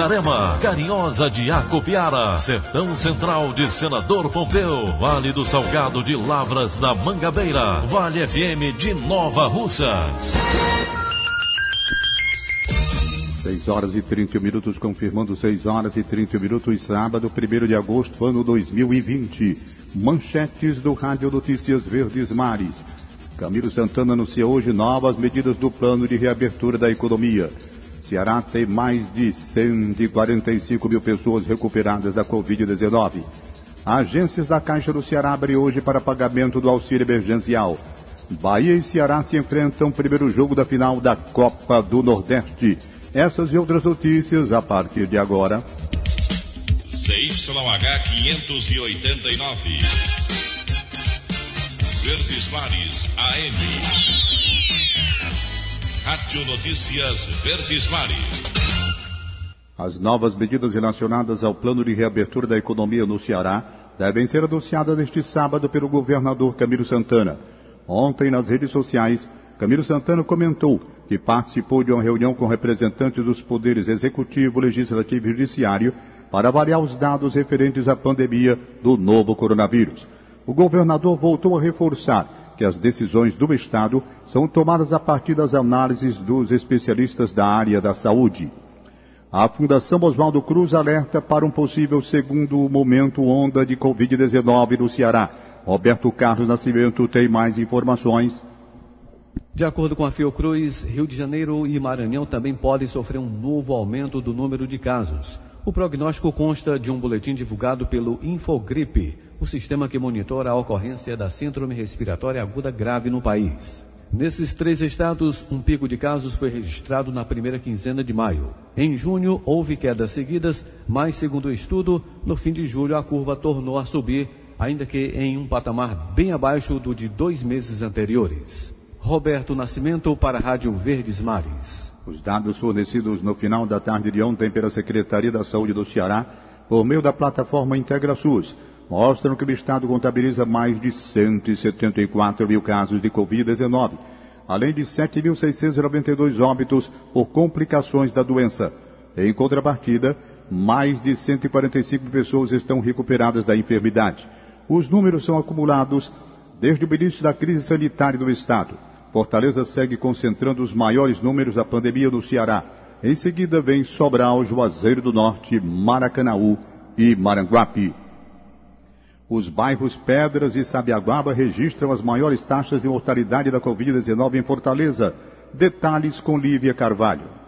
Itarema, Carinhosa de Acopiara, Sertão Central de Senador Pompeu, Vale do Salgado de Lavras da Mangabeira, Vale FM de Nova Russas. 6 horas e 30 minutos, confirmando 6 horas e 30 minutos, sábado, 1 de agosto, ano 2020. Manchetes do Rádio Notícias Verdes Mares. Camilo Santana anuncia hoje novas medidas do plano de reabertura da economia. Ceará tem mais de 145 mil pessoas recuperadas da Covid-19. Agências da Caixa do Ceará abrem hoje para pagamento do auxílio emergencial. Bahia e Ceará se enfrentam primeiro jogo da final da Copa do Nordeste. Essas e outras notícias a partir de agora. CYH 589. Verdes Mares AM. Rádio Notícias Verdes Mares. As novas medidas relacionadas ao plano de reabertura da economia no Ceará devem ser anunciadas neste sábado pelo governador Camilo Santana. Ontem, nas redes sociais, Camilo Santana comentou que participou de uma reunião com representantes dos poderes executivo, legislativo e judiciário para avaliar os dados referentes à pandemia do novo coronavírus. O governador voltou a reforçar que as decisões do Estado são tomadas a partir das análises dos especialistas da área da saúde. A Fundação Oswaldo Cruz alerta para um possível segundo momento onda de Covid-19 no Ceará. Roberto Carlos Nascimento tem mais informações. De acordo com a Fiocruz, Rio de Janeiro e Maranhão também podem sofrer um novo aumento do número de casos. O prognóstico consta de um boletim divulgado pelo Infogripe, o sistema que monitora a ocorrência da síndrome respiratória aguda grave no país. Nesses três estados, um pico de casos foi registrado na primeira quinzena de maio. Em junho, houve quedas seguidas, mas, segundo o estudo, no fim de julho a curva tornou a subir, ainda que em um patamar bem abaixo do de dois meses anteriores. Roberto Nascimento para a Rádio Verdes Mares. Os dados fornecidos no final da tarde de ontem pela Secretaria da Saúde do Ceará, por meio da plataforma IntegraSUS, mostram que o Estado contabiliza mais de 174 mil casos de Covid-19, além de 7.692 óbitos por complicações da doença. Em contrapartida, mais de 145 pessoas estão recuperadas da enfermidade. Os números são acumulados desde o início da crise sanitária do Estado. Fortaleza segue concentrando os maiores números da pandemia no Ceará. Em seguida vem Sobral, Juazeiro do Norte, Maracanaú e Maranguape. Os bairros Pedras e Sabiaguaba registram as maiores taxas de mortalidade da Covid-19 em Fortaleza. Detalhes com Lívia Carvalho.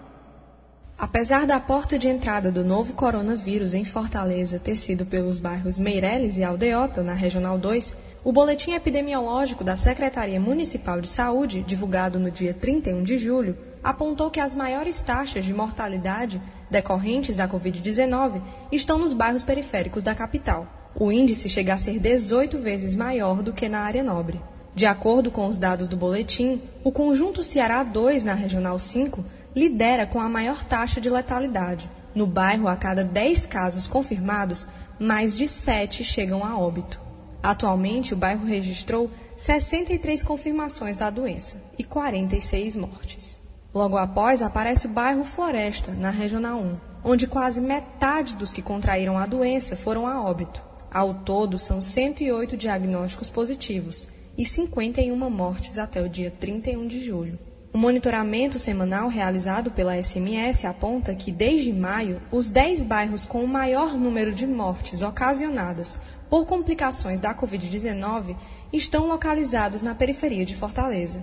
Apesar da porta de entrada do novo coronavírus em Fortaleza ter sido pelos bairros Meireles e Aldeota, na Regional 2, o boletim epidemiológico da Secretaria Municipal de Saúde, divulgado no dia 31 de julho, apontou que as maiores taxas de mortalidade decorrentes da Covid-19 estão nos bairros periféricos da capital. O índice chega a ser 18 vezes maior do que na área nobre. De acordo com os dados do boletim, o conjunto Ceará 2 na Regional 5 lidera com a maior taxa de letalidade. No bairro, a cada 10 casos confirmados, mais de 7 chegam a óbito. Atualmente, o bairro registrou 63 confirmações da doença e 46 mortes. Logo após, aparece o bairro Floresta, na Regional 1, onde quase metade dos que contraíram a doença foram a óbito. Ao todo, são 108 diagnósticos positivos e 51 mortes até o dia 31 de julho. O monitoramento semanal realizado pela SMS aponta que, desde maio, os 10 bairros com o maior número de mortes ocasionadas por complicações da Covid-19 estão localizados na periferia de Fortaleza.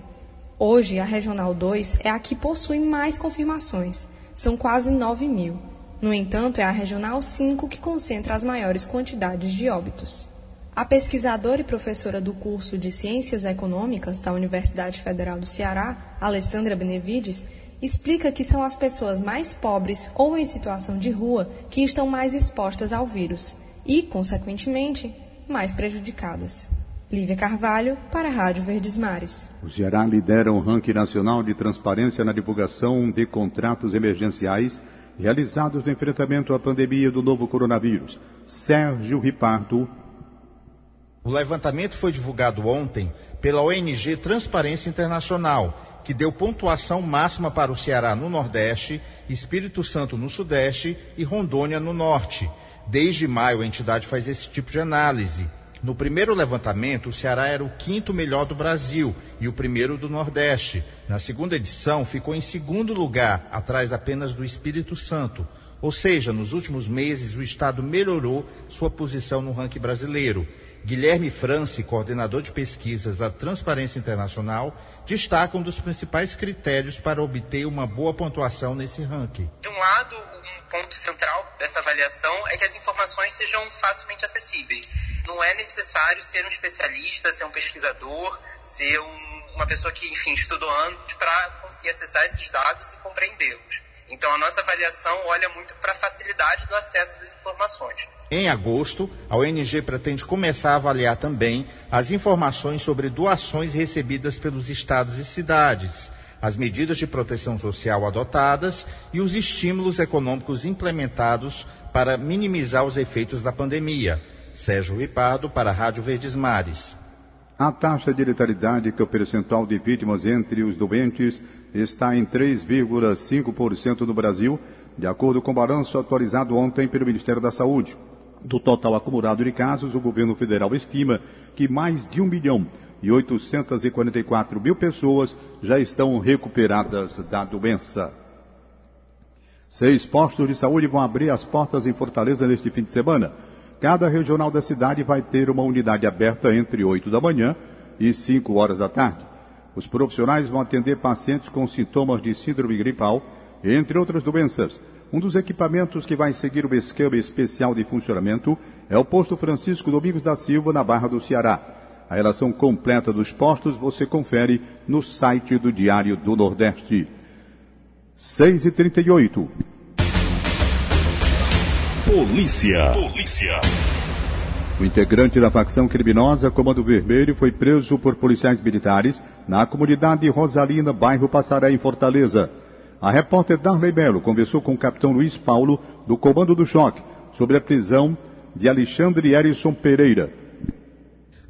Hoje, a Regional 2 é a que possui mais confirmações, são quase 9 mil. No entanto, é a Regional 5 que concentra as maiores quantidades de óbitos. A pesquisadora e professora do curso de Ciências Econômicas da Universidade Federal do Ceará, Alessandra Benevides, explica que são as pessoas mais pobres ou em situação de rua que estão mais expostas ao vírus e, consequentemente, mais prejudicadas. Lívia Carvalho, para a Rádio Verdes Mares. O Ceará lidera o ranking nacional de transparência na divulgação de contratos emergenciais realizados no enfrentamento à pandemia do novo coronavírus. Sérgio Ripardo. O levantamento foi divulgado ontem pela ONG Transparência Internacional, que deu pontuação máxima para o Ceará no Nordeste, Espírito Santo no Sudeste e Rondônia no Norte. Desde maio, a entidade faz esse tipo de análise. No primeiro levantamento, o Ceará era o quinto melhor do Brasil e o primeiro do Nordeste. Na segunda edição, ficou em segundo lugar, atrás apenas do Espírito Santo. Ou seja, nos últimos meses, o Estado melhorou sua posição no ranking brasileiro. Guilherme France, coordenador de pesquisas da Transparência Internacional, destaca um dos principais critérios para obter uma boa pontuação nesse ranking. De um lado, ponto central dessa avaliação é que as informações sejam facilmente acessíveis. Não é necessário ser um especialista, ser um pesquisador, ser um, uma pessoa que, enfim, estudou anos para conseguir acessar esses dados e compreendê-los. Então, a nossa avaliação olha muito para a facilidade do acesso das informações. Em agosto, a ONG pretende começar a avaliar também as informações sobre doações recebidas pelos estados e cidades as medidas de proteção social adotadas e os estímulos econômicos implementados para minimizar os efeitos da pandemia. Sérgio Ripardo, para a Rádio Verdes Mares. A taxa de letalidade, que é o percentual de vítimas entre os doentes, está em 3,5% no Brasil, de acordo com o balanço atualizado ontem pelo Ministério da Saúde. Do total acumulado de casos, o governo federal estima que mais de um milhão e 844 mil pessoas já estão recuperadas da doença. Seis postos de saúde vão abrir as portas em Fortaleza neste fim de semana. Cada regional da cidade vai ter uma unidade aberta entre 8 da manhã e 5 horas da tarde. Os profissionais vão atender pacientes com sintomas de síndrome gripal, entre outras doenças. Um dos equipamentos que vai seguir o esquema especial de funcionamento é o posto Francisco Domingos da Silva, na Barra do Ceará. A relação completa dos postos você confere no site do Diário do Nordeste. 6 e 38 Polícia. Polícia. O integrante da facção criminosa Comando Vermelho foi preso por policiais militares na comunidade Rosalina, bairro Passaré, em Fortaleza. A repórter Darley Belo conversou com o capitão Luiz Paulo, do Comando do Choque, sobre a prisão de Alexandre Erison Pereira,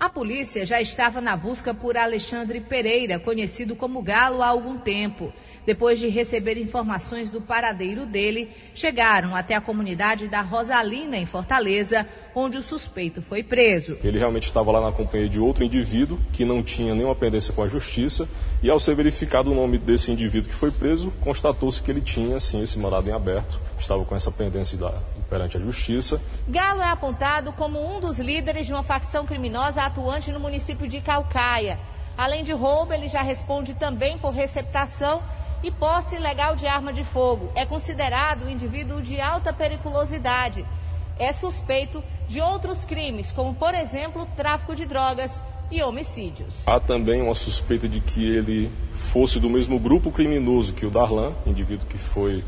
a polícia já estava na busca por Alexandre Pereira, conhecido como Galo, há algum tempo. Depois de receber informações do paradeiro dele, chegaram até a comunidade da Rosalina, em Fortaleza, onde o suspeito foi preso. Ele realmente estava lá na companhia de outro indivíduo que não tinha nenhuma pendência com a justiça e, ao ser verificado o nome desse indivíduo que foi preso, constatou-se que ele tinha, sim, esse mandado em aberto, estava com essa pendência da, perante a justiça. Galo é apontado como um dos líderes de uma facção criminosa atuante no município de Calcaia. Além de roubo, ele já responde também por receptação e posse ilegal de arma de fogo. É considerado um indivíduo de alta periculosidade. É suspeito de outros crimes, como, por exemplo, tráfico de drogas e homicídios. Há também uma suspeita de que ele fosse do mesmo grupo criminoso que o Darlan, indivíduo que foi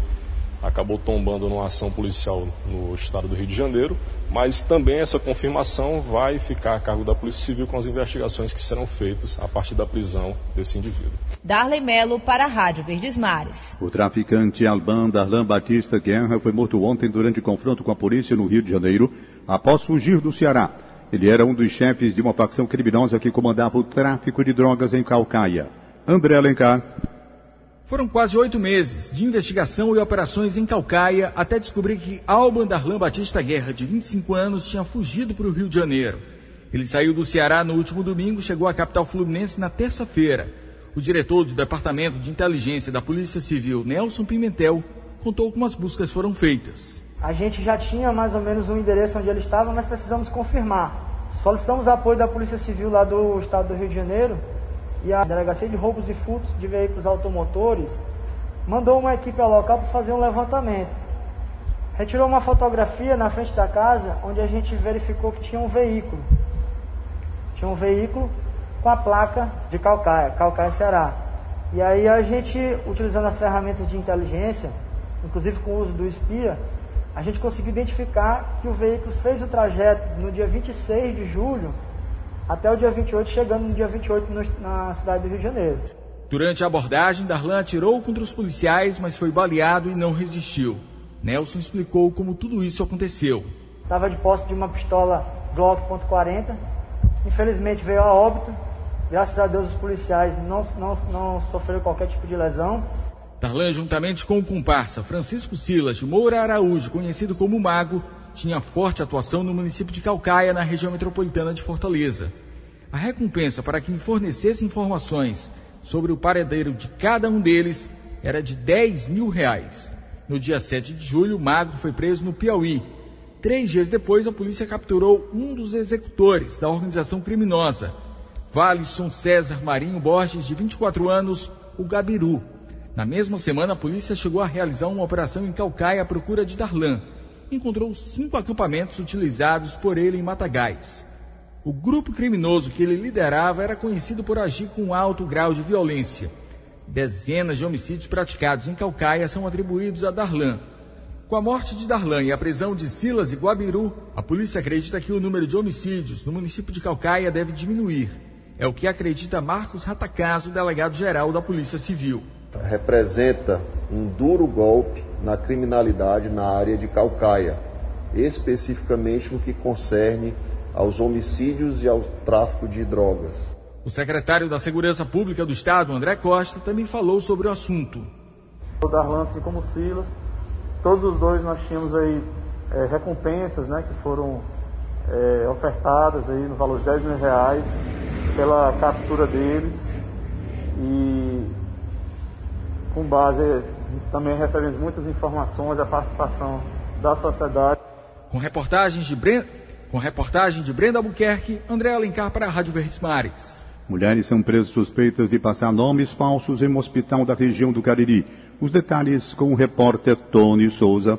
acabou tombando numa ação policial no estado do Rio de Janeiro, mas também essa confirmação vai ficar a cargo da Polícia Civil com as investigações que serão feitas a partir da prisão desse indivíduo. Darley Melo para a Rádio Verdes Mares. O traficante Alban Darlan Batista Guerra foi morto ontem durante confronto com a polícia no Rio de Janeiro, após fugir do Ceará. Ele era um dos chefes de uma facção criminosa que comandava o tráfico de drogas em Calcaia. André Alencar. Foram quase oito meses de investigação e operações em Calcaia até descobrir que Alban Darlan Batista Guerra, de 25 anos, tinha fugido para o Rio de Janeiro. Ele saiu do Ceará no último domingo e chegou à capital fluminense na terça-feira. O diretor do Departamento de Inteligência da Polícia Civil, Nelson Pimentel, contou como as buscas foram feitas. A gente já tinha mais ou menos um endereço onde ele estava, mas precisamos confirmar. Solicitamos apoio da Polícia Civil lá do estado do Rio de Janeiro e a Delegacia de Roubos e Furtos de Veículos Automotores mandou uma equipe ao local para fazer um levantamento. retirou uma fotografia na frente da casa onde a gente verificou que tinha um veículo. Tinha um veículo com a placa de Calcaia, Calcaia Ceará. E aí a gente, utilizando as ferramentas de inteligência, inclusive com o uso do espia, a gente conseguiu identificar que o veículo fez o trajeto no dia 26 de julho até o dia 28, chegando no dia 28 no, na cidade do Rio de Janeiro. Durante a abordagem, Darlan atirou contra os policiais, mas foi baleado e não resistiu. Nelson explicou como tudo isso aconteceu. Estava de posse de uma pistola Glock .40. Infelizmente veio a óbito. Graças a Deus os policiais não, não, não sofreram qualquer tipo de lesão. Darlan, juntamente com o comparsa Francisco Silas de Moura Araújo, conhecido como Mago, tinha forte atuação no município de Calcaia, na região metropolitana de Fortaleza. A recompensa para quem fornecesse informações sobre o paradeiro de cada um deles era de 10 mil reais. No dia 7 de julho, Magro foi preso no Piauí. Três dias depois, a polícia capturou um dos executores da organização criminosa, Valisson César Marinho Borges, de 24 anos, o Gabiru. Na mesma semana, a polícia chegou a realizar uma operação em Calcaia à procura de Darlan. Encontrou cinco acampamentos utilizados por ele em Matagais. O grupo criminoso que ele liderava era conhecido por agir com alto grau de violência. Dezenas de homicídios praticados em Calcaia são atribuídos a Darlan. Com a morte de Darlan e a prisão de Silas e Guabiru, a polícia acredita que o número de homicídios no município de Calcaia deve diminuir. É o que acredita Marcos Ratacaso, delegado-geral da Polícia Civil. Representa um duro golpe na criminalidade na área de Calcaia, especificamente no que concerne aos homicídios e ao tráfico de drogas. O secretário da Segurança Pública do Estado, André Costa, também falou sobre o assunto. O Darlan, assim como o Silas, todos os dois nós tínhamos aí é, recompensas né, que foram é, ofertadas aí no valor de 10 mil reais pela captura deles e com base também recebemos muitas informações a participação da sociedade. Com reportagens de Brenda com reportagem de Brenda Albuquerque, André Alencar para a Rádio Verdes Mares. Mulheres são presas suspeitas de passar nomes falsos em um hospital da região do Cariri. Os detalhes com o repórter Tony Souza.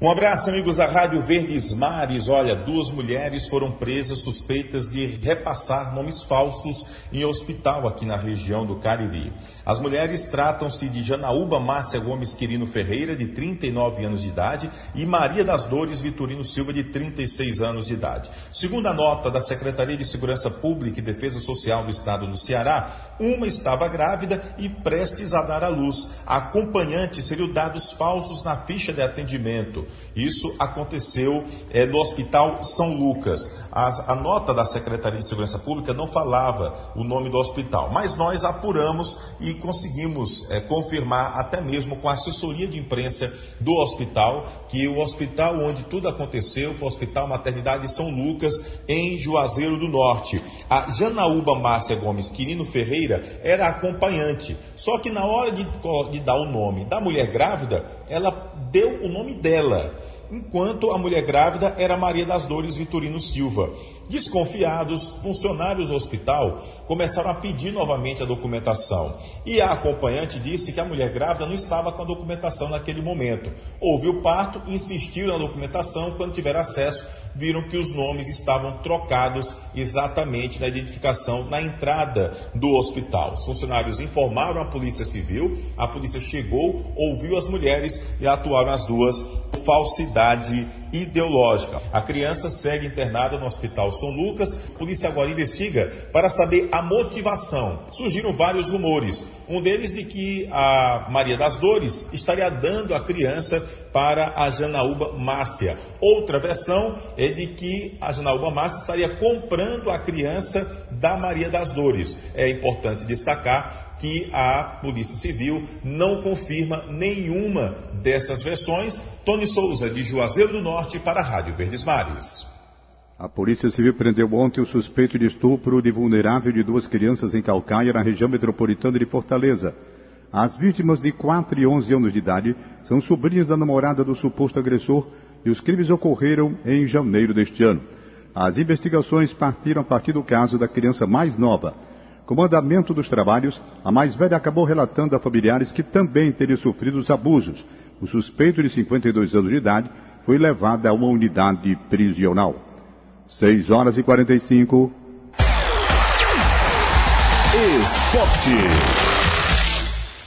Um abraço, amigos da Rádio Verdes Mares. Olha, duas mulheres foram presas suspeitas de repassar nomes falsos em hospital aqui na região do Cariri. As mulheres tratam-se de Janaúba Márcia Gomes Quirino Ferreira, de 39 anos de idade, e Maria das Dores Vitorino Silva, de 36 anos de idade. Segundo a nota da Secretaria de Segurança Pública e Defesa Social do Estado do Ceará, uma estava grávida e prestes a dar à luz. A acompanhante seriam dados falsos na ficha de atendimento. Isso aconteceu é, no Hospital São Lucas. A, a, nota da Secretaria de Segurança Pública não falava o nome do hospital, mas nós apuramos e conseguimos é, confirmar, até mesmo com a assessoria de imprensa do hospital, que o hospital onde tudo aconteceu foi o Hospital Maternidade São Lucas, em Juazeiro do Norte. A Janaúba Márcia Gomes Quirino Ferreira era acompanhante, só que na hora de, de dar o nome da mulher grávida, ela deu o nome dela, కూడా enquanto a mulher grávida era Maria das Dores Vitorino Silva. Desconfiados, funcionários do hospital começaram a pedir novamente a documentação. E a acompanhante disse que a mulher grávida não estava com a documentação naquele momento. Houve o parto, insistiram na documentação, quando tiveram acesso, viram que os nomes estavam trocados exatamente na identificação na entrada do hospital. Os funcionários informaram a Polícia Civil, a polícia chegou, ouviu as mulheres e atuaram as duas falsidade ideológica. A criança segue internada no Hospital São Lucas. A polícia agora investiga para saber a motivação. Surgiram vários rumores. Um deles de que a Maria das Dores estaria dando a criança para a Janaúba Márcia. Outra versão é de que a Janaúba Márcia estaria comprando a criança da Maria das Dores. É importante destacar que a Polícia Civil não confirma nenhuma dessas versões. Tony Souza, de Juazeiro do Norte, para a Rádio Verdes Mares. A Polícia Civil prendeu ontem o suspeito de estupro de vulnerável de duas crianças em Calcaia, na região metropolitana de Fortaleza. As vítimas de 4 e 11 anos de idade são sobrinhas da namorada do suposto agressor e os crimes ocorreram em janeiro deste ano. As investigações partiram a partir do caso da criança mais nova. Com o andamento dos trabalhos, a mais velha acabou relatando a familiares que também teria sofrido os abusos. O suspeito de 52 anos de idade foi levado a uma unidade prisional. 6 horas e 45. Esporte.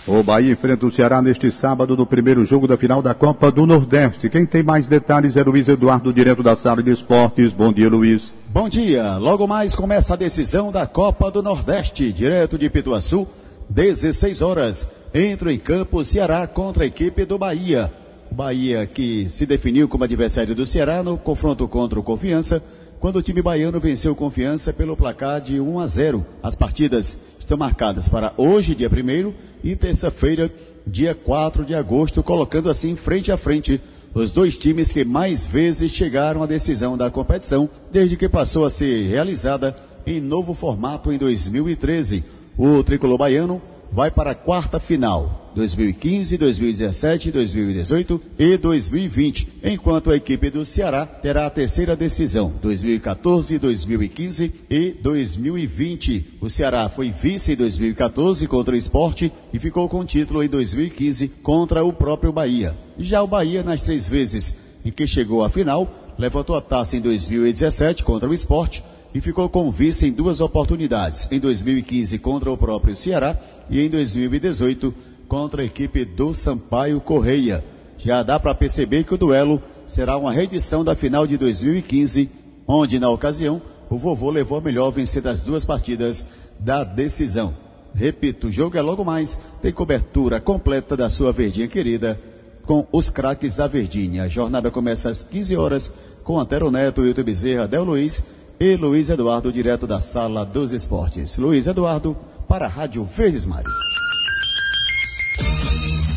O Bahia enfrenta o Ceará neste sábado no primeiro jogo da final da Copa do Nordeste. Quem tem mais detalhes é Luiz Eduardo, direto da sala de esportes. Bom dia, Luiz. Bom dia. Logo mais começa a decisão da Copa do Nordeste, direto de Pituaçu, 16 horas. Entra em campo o Ceará contra a equipe do Bahia. O Bahia que se definiu como adversário do Ceará no confronto contra o Confiança, quando o time baiano venceu Confiança pelo placar de 1 a 0. As partidas estão marcadas para hoje, dia 1 e terça-feira, dia 4 de agosto, colocando assim frente a frente os dois times que mais vezes chegaram à decisão da competição desde que passou a ser realizada em novo formato em 2013. O tricolor baiano vai para a quarta final, 2015, 2017, 2018 e 2020, enquanto a equipe do Ceará terá a terceira decisão, 2014, 2015 e 2020. O Ceará foi vice em 2014 contra o esporte e ficou com o título em 2015 contra o próprio Bahia. Já o Bahia, nas três vezes em que chegou à final, levantou a taça em 2017 contra o esporte, e ficou com vice em duas oportunidades, em 2015 contra o próprio Ceará e em 2018 contra a equipe do Sampaio Correia. Já dá para perceber que o duelo será uma reedição da final de 2015, onde na ocasião o vovô levou a melhor vencer das duas partidas da decisão. Repito, o jogo é logo mais, tem cobertura completa da sua verdinha querida com os craques da Verdinha. A jornada começa às 15 horas com Antero Neto, Wilton Bezerra, Del Luiz e Luiz Eduardo, direto da Sala dos Esportes. Luiz Eduardo, para a Rádio Verdes Mares.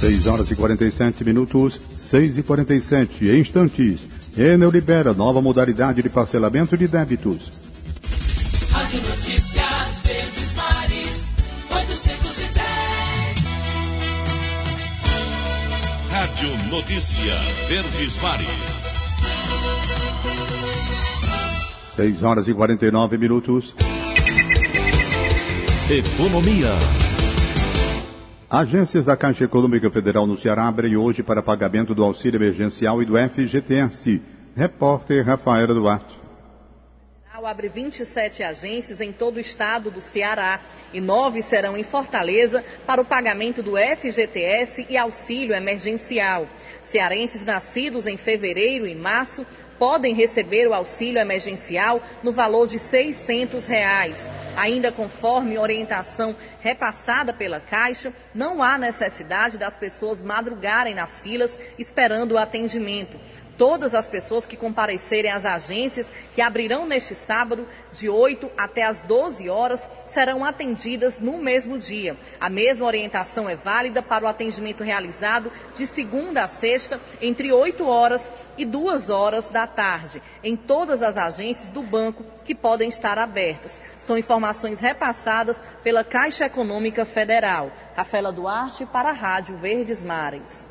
6 horas e 47 minutos, 6 e 47 em instantes. Enel libera nova modalidade de parcelamento de débitos. Rádio Notícias Verdes Mares, 810. Rádio Notícia Verdes Mares. 6 horas e 49 minutos. Economia. Agências da Caixa Econômica Federal no Ceará abrem hoje para pagamento do auxílio emergencial e do FGTS. Repórter Rafaela Duarte abre 27 agências em todo o estado do Ceará e nove serão em Fortaleza para o pagamento do FGTS e auxílio emergencial. Cearenses nascidos em fevereiro e março podem receber o auxílio emergencial no valor de 600 reais. Ainda conforme orientação repassada pela Caixa, não há necessidade das pessoas madrugarem nas filas esperando o atendimento todas as pessoas que comparecerem às agências que abrirão neste sábado, de 8 até as 12 horas, serão atendidas no mesmo dia. A mesma orientação é válida para o atendimento realizado de segunda a sexta, entre 8 horas e 2 horas da tarde, em todas as agências do banco que podem estar abertas. São informações repassadas pela Caixa Econômica Federal. Rafaela Duarte para a Rádio Verdes Mares.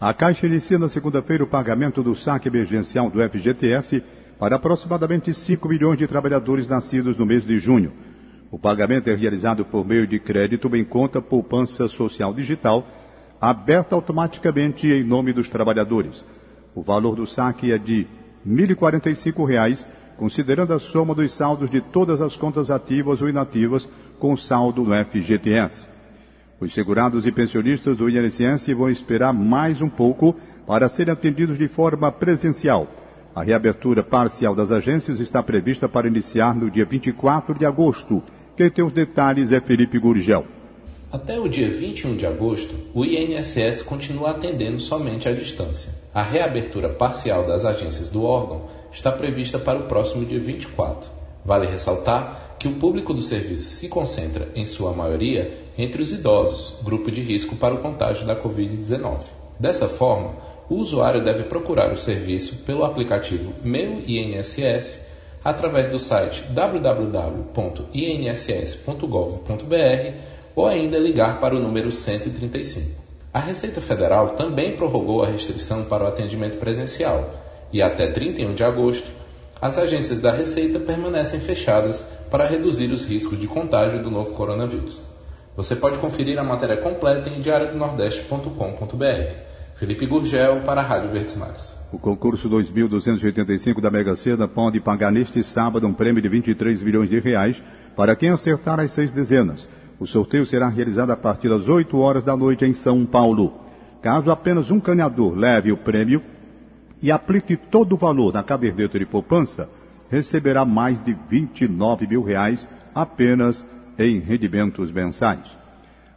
A Caixa inicia na segunda-feira o pagamento do saque emergencial do FGTS para aproximadamente 5 milhões de trabalhadores nascidos no mês de junho. O pagamento é realizado por meio de crédito em conta poupança social digital, aberta automaticamente em nome dos trabalhadores. O valor do saque é de R$ 1.045, considerando a soma dos saldos de todas as contas ativas ou inativas com saldo no FGTS. Os segurados e pensionistas do INSS vão esperar mais um pouco para serem atendidos de forma presencial. A reabertura parcial das agências está prevista para iniciar no dia 24 de agosto. Quem tem os detalhes é Felipe Gurgel. Até o dia 21 de agosto, o INSS continua atendendo somente à distância. A reabertura parcial das agências do órgão está prevista para o próximo dia 24. Vale ressaltar que o público do serviço se concentra, em sua maioria, entre os idosos, grupo de risco para o contágio da Covid-19. Dessa forma, o usuário deve procurar o serviço pelo aplicativo Meu INSS através do site www.inss.gov.br ou ainda ligar para o número 135. A Receita Federal também prorrogou a restrição para o atendimento presencial e até 31 de agosto As agências da Receita permanecem fechadas para reduzir os riscos de contágio do novo coronavírus. Você pode conferir a matéria completa em diariodonordeste.com.br. Felipe Gurgel para a Rádio Verdes Mares. O concurso 2285 da Mega Sena pode pagar neste sábado um prêmio de 23 milhões de reais para quem acertar as seis dezenas. O sorteio será realizado a partir das 8 horas da noite em São Paulo. Caso apenas um ganhador leve o prêmio e aplique todo o valor na caderneta de poupança, receberá mais de 29 mil reais apenas em rendimentos mensais.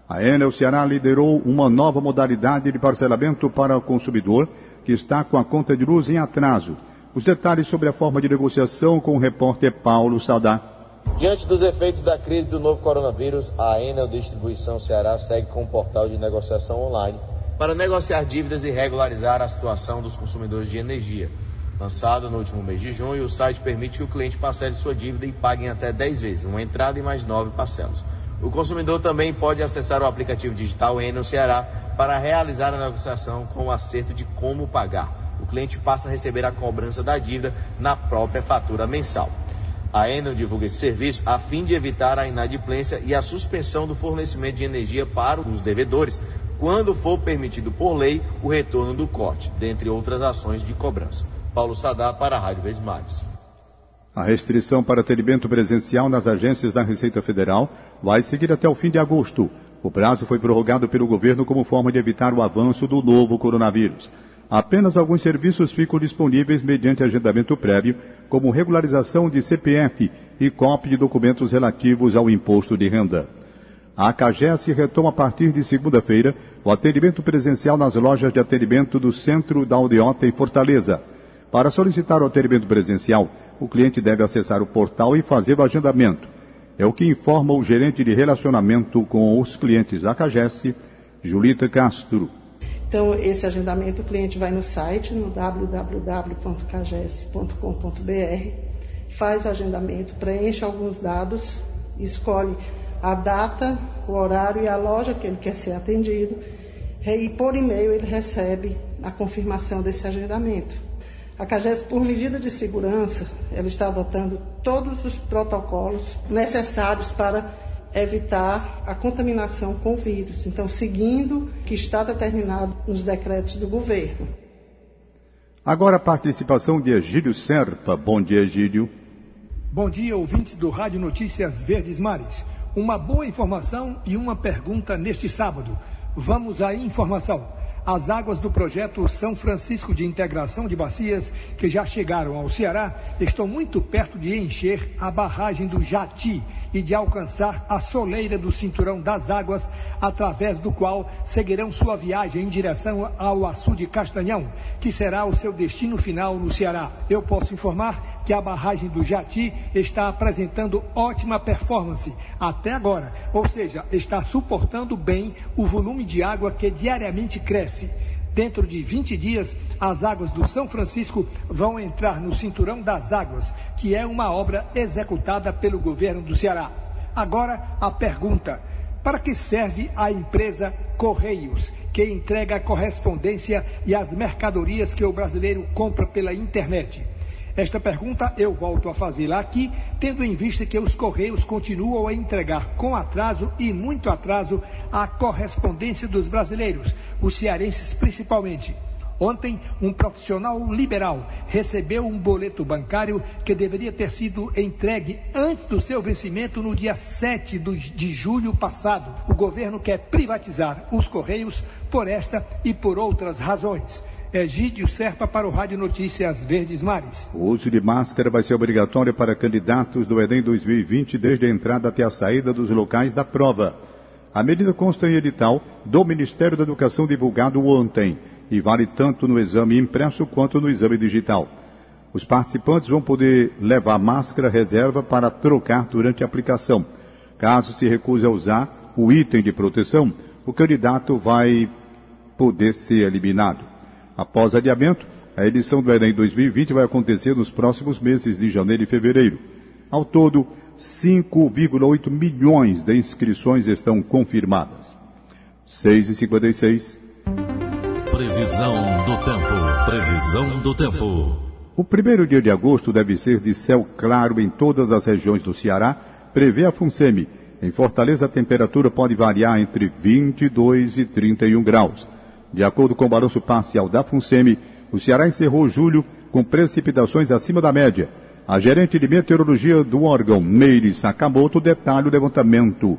A Enel Ceará liderou uma nova modalidade de parcelamento para o consumidor que está com a conta de luz em atraso. Os detalhes sobre a forma de negociação com o repórter Paulo Sadá. Diante dos efeitos da crise do novo coronavírus, a Enel Distribuição Ceará segue com um portal de negociação online para negociar dívidas e regularizar a situação dos consumidores de energia. Lançado no último mês de junho, o site permite que o cliente parcele sua dívida e pague em até 10 vezes, uma entrada e mais 9 parcelas. O consumidor também pode acessar o aplicativo digital Enel Ceará para realizar a negociação com o acerto de como pagar. O cliente passa a receber a cobrança da dívida na própria fatura mensal. A Enel divulga esse serviço a fim de evitar a inadimplência e a suspensão do fornecimento de energia para os devedores, quando for permitido por lei o retorno do corte, dentre outras ações de cobrança. Paulo Sadá para a Rádio Verdes Mares. A restrição para atendimento presencial nas agências da Receita Federal vai seguir até o fim de agosto. O prazo foi prorrogado pelo governo como forma de evitar o avanço do novo coronavírus. Apenas alguns serviços ficam disponíveis mediante agendamento prévio, como regularização de CPF e cópia de documentos relativos ao imposto de renda. A CAGES retoma a partir de segunda-feira o atendimento presencial nas lojas de atendimento do Centro da Aldeota em Fortaleza. Para solicitar o atendimento presencial, o cliente deve acessar o portal e fazer o agendamento. É o que informa o gerente de relacionamento com os clientes da CAGES, Julita Castro. Então, esse agendamento, o cliente vai no site, no www.cages.com.br, faz o agendamento, preenche alguns dados, escolhe a data, o horário e a loja que ele quer ser atendido, e por e-mail ele recebe a confirmação desse agendamento. A CAGES, por medida de segurança, ela está adotando todos os protocolos necessários para evitar a contaminação com o vírus. Então, seguindo o que está determinado nos decretos do governo. Agora a participação de Egílio Serpa. Bom dia, Egílio. Bom dia, ouvintes do Rádio Notícias Verdes Mares. Uma boa informação e uma pergunta neste sábado. Vamos à informação. As águas do projeto São Francisco de Integração de Bacias, que já chegaram ao Ceará, estão muito perto de encher a barragem do Jati e de alcançar a soleira do Cinturão das Águas, através do qual seguirão sua viagem em direção ao açude Castanhão, que será o seu destino final no Ceará. Eu posso informar que a barragem do Jati está apresentando ótima performance até agora, ou seja, está suportando bem o volume de água que diariamente cresce. Dentro de 20 dias, as águas do São Francisco vão entrar no Cinturão das Águas, que é uma obra executada pelo governo do Ceará. Agora, a pergunta: para que serve a empresa Correios, que entrega a correspondência e as mercadorias que o brasileiro compra pela internet? Esta pergunta eu volto a fazê-la aqui, tendo em vista que os Correios continuam a entregar com atraso e muito atraso a correspondência dos brasileiros, os cearenses principalmente. Ontem, um profissional liberal recebeu um boleto bancário que deveria ter sido entregue antes do seu vencimento no dia 7 de julho passado. O governo quer privatizar os Correios por esta e por outras razões. Egídio Serpa para o Rádio Notícias Verdes Mares. O uso de máscara vai ser obrigatório para candidatos do Enem 2020 desde a entrada até a saída dos locais da prova. A medida consta em edital do Ministério da Educação divulgado ontem e vale tanto no exame impresso quanto no exame digital. Os participantes vão poder levar máscara reserva para trocar durante a aplicação. Caso se recuse a usar o item de proteção, o candidato vai poder ser eliminado. Após adiamento, a edição do Enem 2020 vai acontecer nos próximos meses de janeiro e fevereiro. Ao todo, 5,8 milhões de inscrições estão confirmadas. 6 e 56. Previsão do tempo. Previsão do tempo. O primeiro dia de agosto deve ser de céu claro em todas as regiões do Ceará, prevê a FUNSEMI. Em Fortaleza, a temperatura pode variar entre 22 e 31 graus. De acordo com o balanço parcial da FUNSEMI, o Ceará encerrou julho com precipitações acima da média. A gerente de meteorologia do órgão, Meire Sakamoto, detalha o levantamento.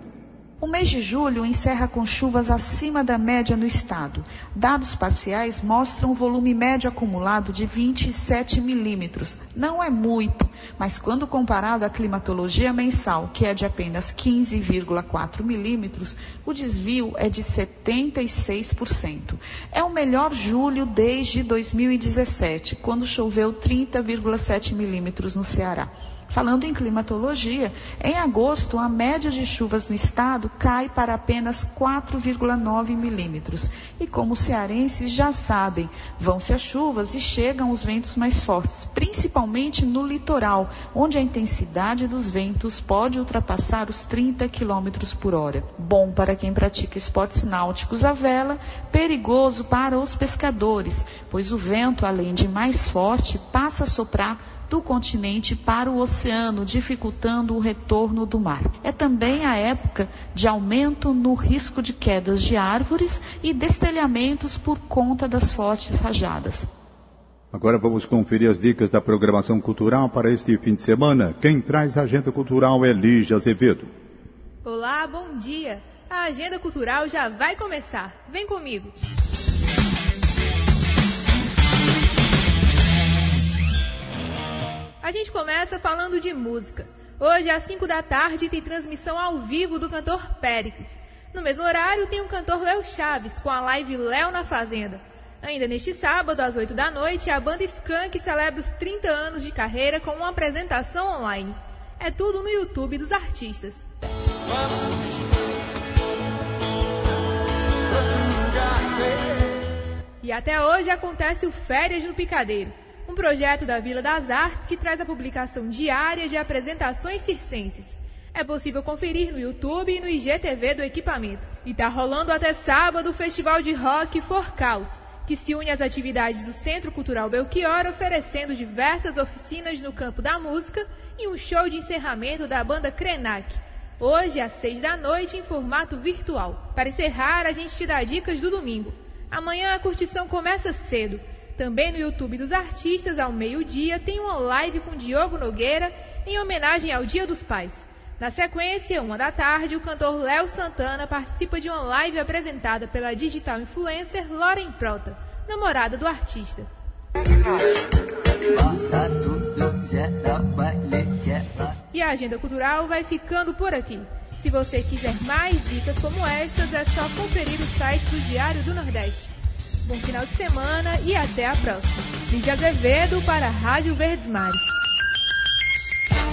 O mês de julho encerra com chuvas acima da média no estado. Dados parciais mostram um volume médio acumulado de 27 milímetros. Não é muito, mas quando comparado à climatologia mensal, que é de apenas 15,4 milímetros, o desvio é de 76%. É o melhor julho desde 2017, quando choveu 30,7 milímetros no Ceará. Falando em climatologia, em agosto a média de chuvas no estado cai para apenas 4,9 milímetros. E como os cearenses já sabem, vão-se as chuvas e chegam os ventos mais fortes, principalmente no litoral, onde a intensidade dos ventos pode ultrapassar os 30 quilômetros por hora. Bom para quem pratica esportes náuticos à vela, perigoso para os pescadores, pois o vento, além de mais forte, passa a soprar do continente para o oceano, dificultando o retorno do mar. É também a época de aumento no risco de quedas de árvores e destelhamentos por conta das fortes rajadas. Agora vamos conferir as dicas da programação cultural para este fim de semana. Quem traz a agenda cultural é Lígia Azevedo. Olá, bom dia. A agenda cultural já vai começar. Vem comigo. A gente começa falando de música. Hoje, às 5 da tarde, tem transmissão ao vivo do cantor Péricles. No mesmo horário, tem o cantor Léo Chaves, com a live Léo na Fazenda. Ainda neste sábado, às 8 da noite, a banda Skank celebra os 30 anos de carreira com uma apresentação online. É tudo no YouTube dos artistas. E até hoje acontece o Férias no Picadeiro um projeto da Vila das Artes que traz a publicação diária de apresentações circenses. É possível conferir no YouTube e no IGTV do equipamento. E está rolando até sábado o Festival de Rock Forcaus, que se une às atividades do Centro Cultural Belchior, oferecendo diversas oficinas no campo da música e um show de encerramento da banda Krenak. Hoje, às seis da noite, em formato virtual. Para encerrar, a gente te dá dicas do domingo. Amanhã a curtição começa cedo. Também no YouTube dos artistas, ao meio-dia, tem uma live com Diogo Nogueira em homenagem ao Dia dos Pais. Na sequência, uma da tarde, o cantor Léo Santana participa de uma live apresentada pela digital influencer Lauren Prota, namorada do artista. E a agenda cultural vai ficando por aqui. Se você quiser mais dicas como estas, é só conferir o site do Diário do Nordeste. Bom final de semana e até a próxima. Lídia Azevedo para a Rádio Verdes Mares.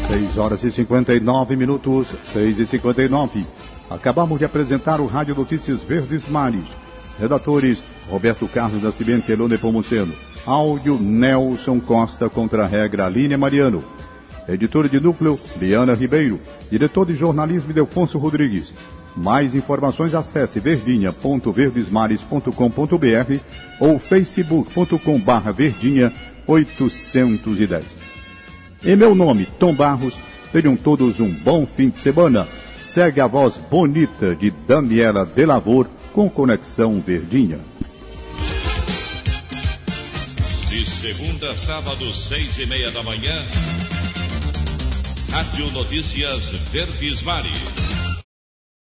6 horas e 59 minutos, 6 e 59. Acabamos de apresentar o Rádio Notícias Verdes Mares. Redatores Roberto Carlos Nascimento e Elone Pomuceno. Áudio Nelson Costa contra a regra Aline Mariano. Editor de núcleo Liana Ribeiro. Diretor de jornalismo Delfonso Rodrigues. Mais informações acesse verdinha.verdesmares.com.br ou facebook.com barra verdinha 810. Em meu nome, Tom Barros, tenham todos um bom fim de semana. Segue a voz bonita de Daniela Delavor com Conexão Verdinha. De segunda a sábado, seis e meia da manhã, Rádio Notícias Verdes Mares.